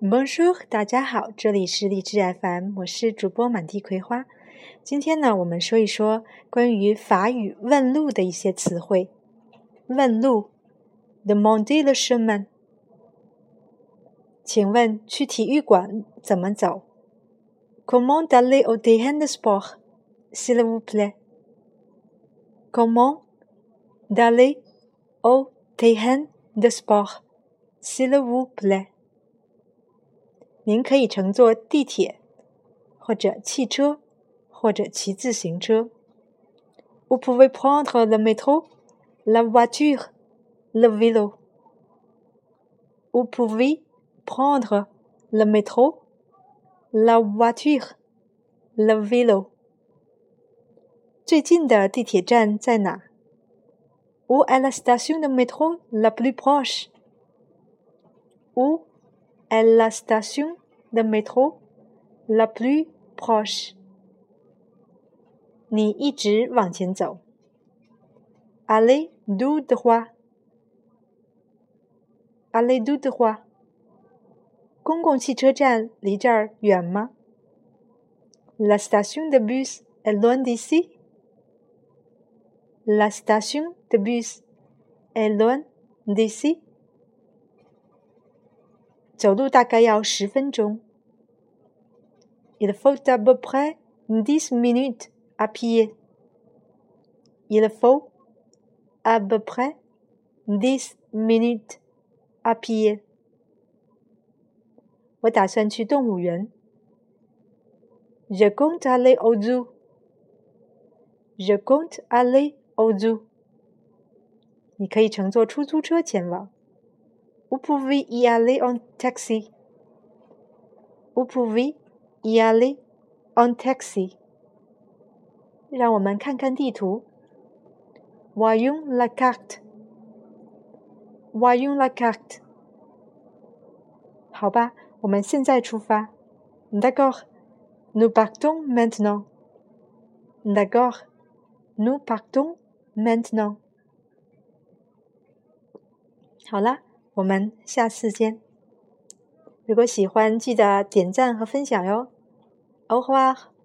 Bonjour，大家好，这里是荔枝 FM，我是主播满地葵花。今天呢，我们说一说关于法语问路的一些词汇。问路，demander le chemin。请问去体育馆怎么走？Comment aller au terrain de sport，s'il vous plaît？Comment aller au terrain de sport，s'il vous plaît？您可以乘坐地铁，或者汽车，或者骑自行车。Vous pouvez prendre le métro, la voiture, le vélo. Vous pouvez prendre le métro, la voiture, le vélo. 最近的地铁站在哪？Où est la station de métro la plus proche? Où est la station de métro la plus proche. 你一直往前走。Allez tout droit. Allez tout droit. 公共汽车站离这儿远吗？La station de bus est loin d'ici. La station de bus est loin d'ici. 走路大概要十分钟。Il faut à peu près dix minutes à pied. Il faut à peu près dix minutes à pied. 我打算去动物园。Je compte aller au zoo. Je compte aller au zoo. 你可以乘坐出租车前往。Vous pouvez y aller en taxi. Vous pouvez y aller en taxi. 让我们看看地图。Voyons la carte. Voyons la carte. 好吧，我们现在出发。D'accord. Nous partons maintenant. D'accord. Nous partons maintenant. 好了。 我们下次见。如果喜欢，记得点赞和分享哟。Au revoir。